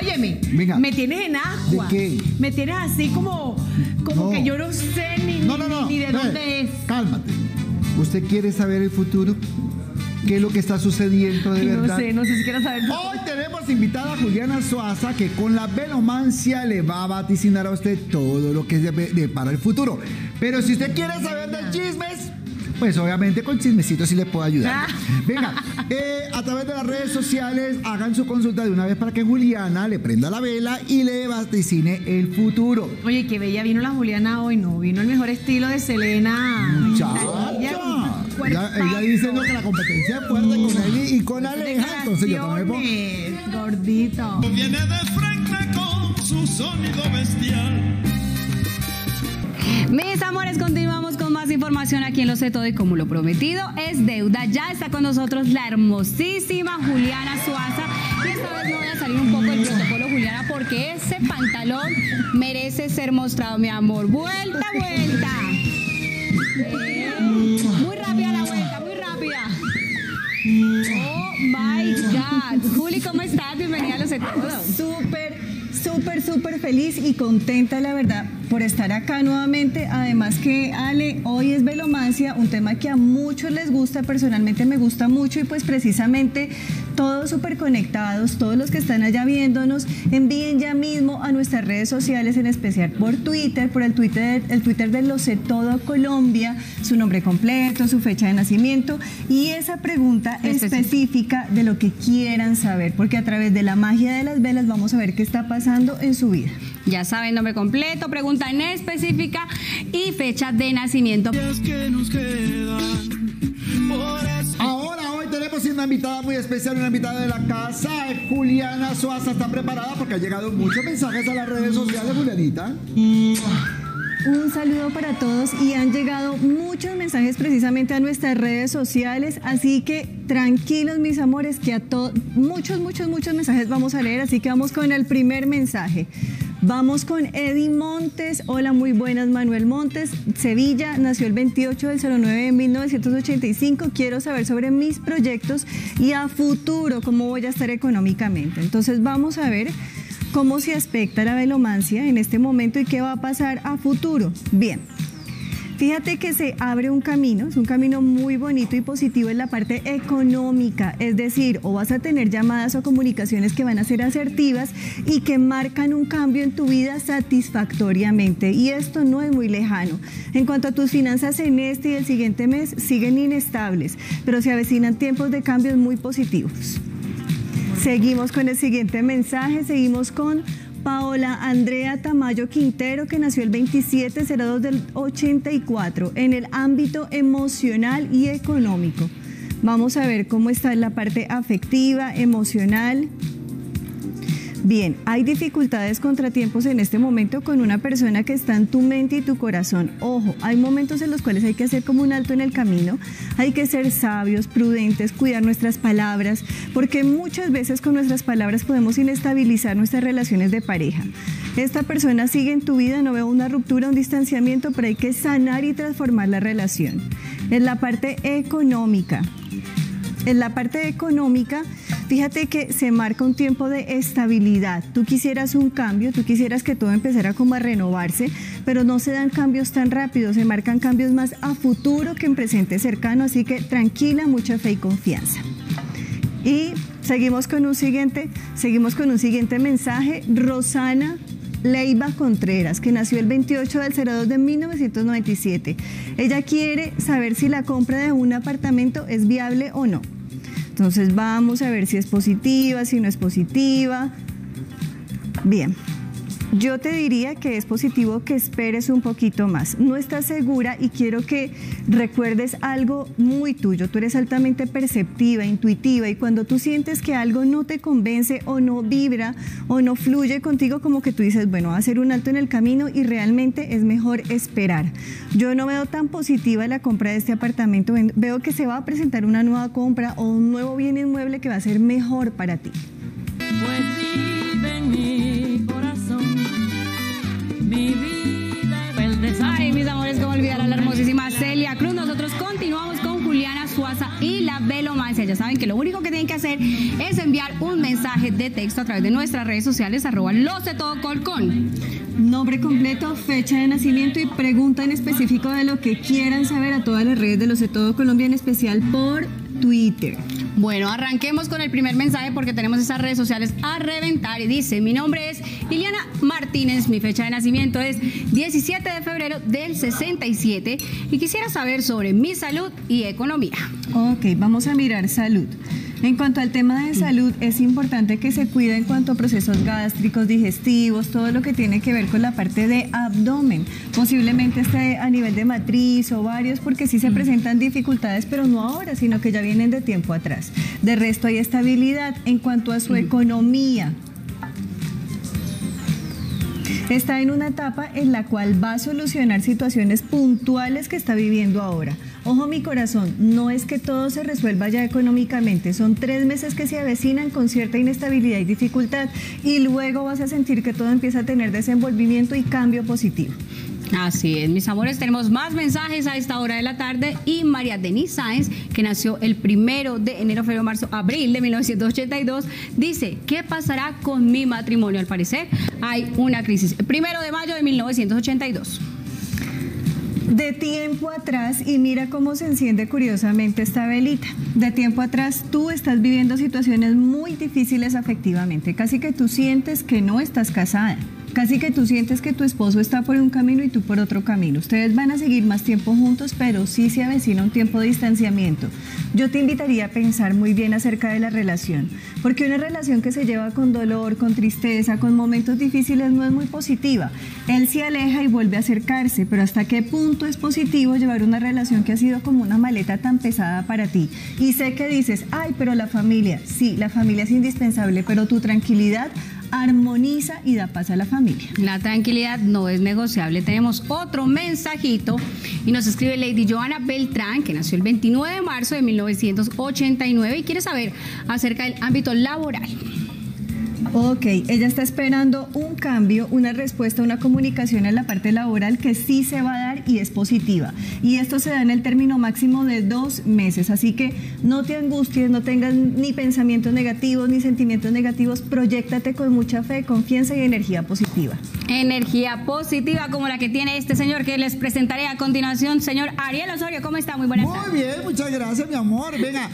Óyeme, Venga. me tienes en agua. ¿De qué? Me tienes así como, como No. que yo no sé ni, No, ni- no, no. ni de dónde es. Cálmate. ¿Usted quiere saber el futuro? ¿Qué es lo que está sucediendo de No verdad? sé, no sé si quieres saber. Hoy tenemos invitada a Juliana Suaza que con la velomancia le va a vaticinar a usted todo lo que de para el futuro. Pero si usted quiere saber de chismes, pues obviamente con chismecitos sí le puedo ayudar. Venga, eh, a través de las redes sociales hagan su consulta de una vez para que Juliana le prenda la vela y le vaticine el futuro. Oye, qué bella vino la Juliana hoy, ¿no? Vino el mejor estilo de Selena. Muchacha. Ella- Ella, dice ¿no? que la competencia es fuerte con él y- con Aleja, entonces yo también Gordito. Viene de frente con su sonido bestial. Mis amores, continuamos con más información aquí en Lo Sé y como lo prometido es deuda. Ya está con nosotros la hermosísima Juliana Suaza. Y esta vez me voy a salir un poco del protocolo, Juliana, porque ese pantalón merece ser mostrado, mi amor. Vuelta, vuelta. Eh, muy rápida la vuelta, muy rápida. Oh my God. Juli, ¿cómo estás? Bienvenida a Lo Sé Todo. Súper, súper, súper feliz y contenta, la verdad, por estar acá nuevamente. Además que, Ale, hoy es Velomancia, un tema que a muchos les gusta, personalmente me gusta mucho y pues precisamente todos súper conectados, todos los que están allá viéndonos, envíen ya mismo a nuestras redes sociales, en especial por Twitter, por el Twitter, el Twitter de Lo Sé Todo Colombia, su nombre completo, su fecha de nacimiento y esa pregunta Específica. de lo que quieran saber, porque a través de la magia de las velas vamos a ver qué está pasando en su vida. Ya saben, nombre completo, pregunta en específica y fecha de nacimiento. Días que nos quedan. Una invitada muy especial, una invitada de la casa. Juliana Suaza está preparada porque ha llegado muchos mensajes a las redes sociales, Julianita. Un saludo para todos y han llegado muchos mensajes precisamente a nuestras redes sociales, así que tranquilos mis amores que a todos, muchos, muchos, muchos mensajes vamos a leer, así que vamos con el primer mensaje. Vamos con Eddie Montes. Hola, muy buenas, Manuel Montes. Sevilla, nació el 28 del 09 de 1985. Quiero saber sobre mis proyectos y a futuro cómo voy a estar económicamente. Entonces vamos a ver cómo se aspecta la velomancia en este momento y qué va a pasar a futuro. Bien. Fíjate que se abre un camino, es un camino muy bonito y positivo en la parte económica, es decir, o vas a tener llamadas o comunicaciones que van a ser asertivas y que marcan un cambio en tu vida satisfactoriamente y esto no es muy lejano. En cuanto a tus finanzas en este y el siguiente mes siguen inestables, pero se avecinan tiempos de cambios muy positivos. Seguimos con el siguiente mensaje, seguimos con Paola Andrea Tamayo Quintero, que nació el 2702 del 84, en el ámbito emocional y económico. Vamos a ver cómo está en la parte afectiva, emocional. Bien, hay dificultades, contratiempos en este momento con una persona que está en tu mente y tu corazón. Ojo, hay momentos en los cuales hay que hacer como un alto en el camino, hay que ser sabios, prudentes, cuidar nuestras palabras, porque muchas veces con nuestras palabras podemos inestabilizar nuestras relaciones de pareja. Esta persona sigue en tu vida, no veo una ruptura, un distanciamiento, pero hay que sanar y transformar la relación. En la parte económica, en la parte económica, fíjate que se marca un tiempo de estabilidad. Tú quisieras un cambio, tú quisieras que todo empezara como a renovarse, pero no se dan cambios tan rápidos, se marcan cambios más a futuro que en presente cercano, así que tranquila, mucha fe y confianza. Y seguimos con un siguiente, seguimos con un siguiente mensaje. Rosana Leiva Contreras, que nació el 28 del 02 de 1997. Ella quiere saber si la compra de un apartamento es viable o no. Entonces vamos a ver si es positiva, si no es positiva. Bien. Yo te diría que es positivo que esperes un poquito más. No estás segura y quiero que recuerdes algo muy tuyo. Tú eres altamente perceptiva, intuitiva y cuando tú sientes que algo no te convence o no vibra o no fluye contigo, como que tú dices, bueno, va a ser un alto en el camino y realmente es mejor esperar. Yo no veo tan positiva la compra de este apartamento. Veo que se va a presentar una nueva compra o un nuevo bien inmueble que va a ser mejor para ti. Pues vive mi vida. Ay, mis amores, cómo olvidar a la hermosísima Celia Cruz. Nosotros continuamos con Juliana Suaza y la Velomancia. Ya saben que lo único que tienen que hacer es enviar un mensaje de texto a través de nuestras redes sociales, arroba los de todo colcón. Nombre completo, fecha de nacimiento y pregunta en específico de lo que quieran saber a todas las redes de los de todo Colombia, en especial por Twitter. Bueno, arranquemos con el primer mensaje porque tenemos esas redes sociales a reventar y dice, mi nombre es Liliana Martínez, mi fecha de nacimiento es 17 de febrero del 67 y quisiera saber sobre mi salud y economía. Ok, vamos a mirar salud. En cuanto al tema de salud, es importante que se cuide en cuanto a procesos gástricos, digestivos, todo lo que tiene que ver con la parte de abdomen. Posiblemente esté a nivel de matriz o varios, porque sí se presentan dificultades, pero no ahora, sino que ya vienen de tiempo atrás. De resto, hay estabilidad en cuanto a su economía. Está en una etapa en la cual va a solucionar situaciones puntuales que está viviendo ahora. Ojo mi corazón, no es que todo se resuelva ya económicamente, son tres meses que se avecinan con cierta inestabilidad y dificultad y luego vas a sentir que todo empieza a tener desenvolvimiento y cambio positivo. Así es, mis amores, tenemos más mensajes a esta hora de la tarde y María Denise Sáenz, que nació el primero de enero, febrero, marzo, abril de 1982, dice, ¿qué pasará con mi matrimonio? Al parecer hay una crisis. Primero de mayo de 1982. De tiempo atrás, y mira cómo se enciende curiosamente esta velita. De tiempo atrás tú estás viviendo situaciones muy difíciles afectivamente. Casi que tú sientes que no estás casada. Casi que tú sientes que tu esposo está por un camino y tú por otro camino. Ustedes van a seguir más tiempo juntos, pero sí se avecina un tiempo de distanciamiento. Yo te invitaría a pensar muy bien acerca de la relación, porque una relación que se lleva con dolor, con tristeza, con momentos difíciles no es muy positiva. Él se aleja y vuelve a acercarse, pero ¿hasta qué punto es positivo llevar una relación que ha sido como una maleta tan pesada para ti? Y sé que dices, ay, pero la familia, sí, la familia es indispensable, pero tu tranquilidad armoniza y da paz a la familia. La tranquilidad no es negociable. Tenemos otro mensajito y nos escribe Lady Joana Beltrán, que nació el 29 de marzo de 1989 y quiere saber acerca del ámbito laboral. Ok, ella está esperando un cambio, una respuesta, una comunicación en la parte laboral que sí se va a dar y es positiva. Y esto se da en el término máximo de dos meses. Así que no te angusties, no tengas ni pensamientos negativos ni sentimientos negativos. Proyéctate con mucha fe, confianza y energía positiva. Energía positiva como la que tiene este señor que les presentaré a continuación. Señor Ariel Osorio, ¿cómo está? Muy buenas tardes. Muy bien, muchas gracias, mi amor. Venga,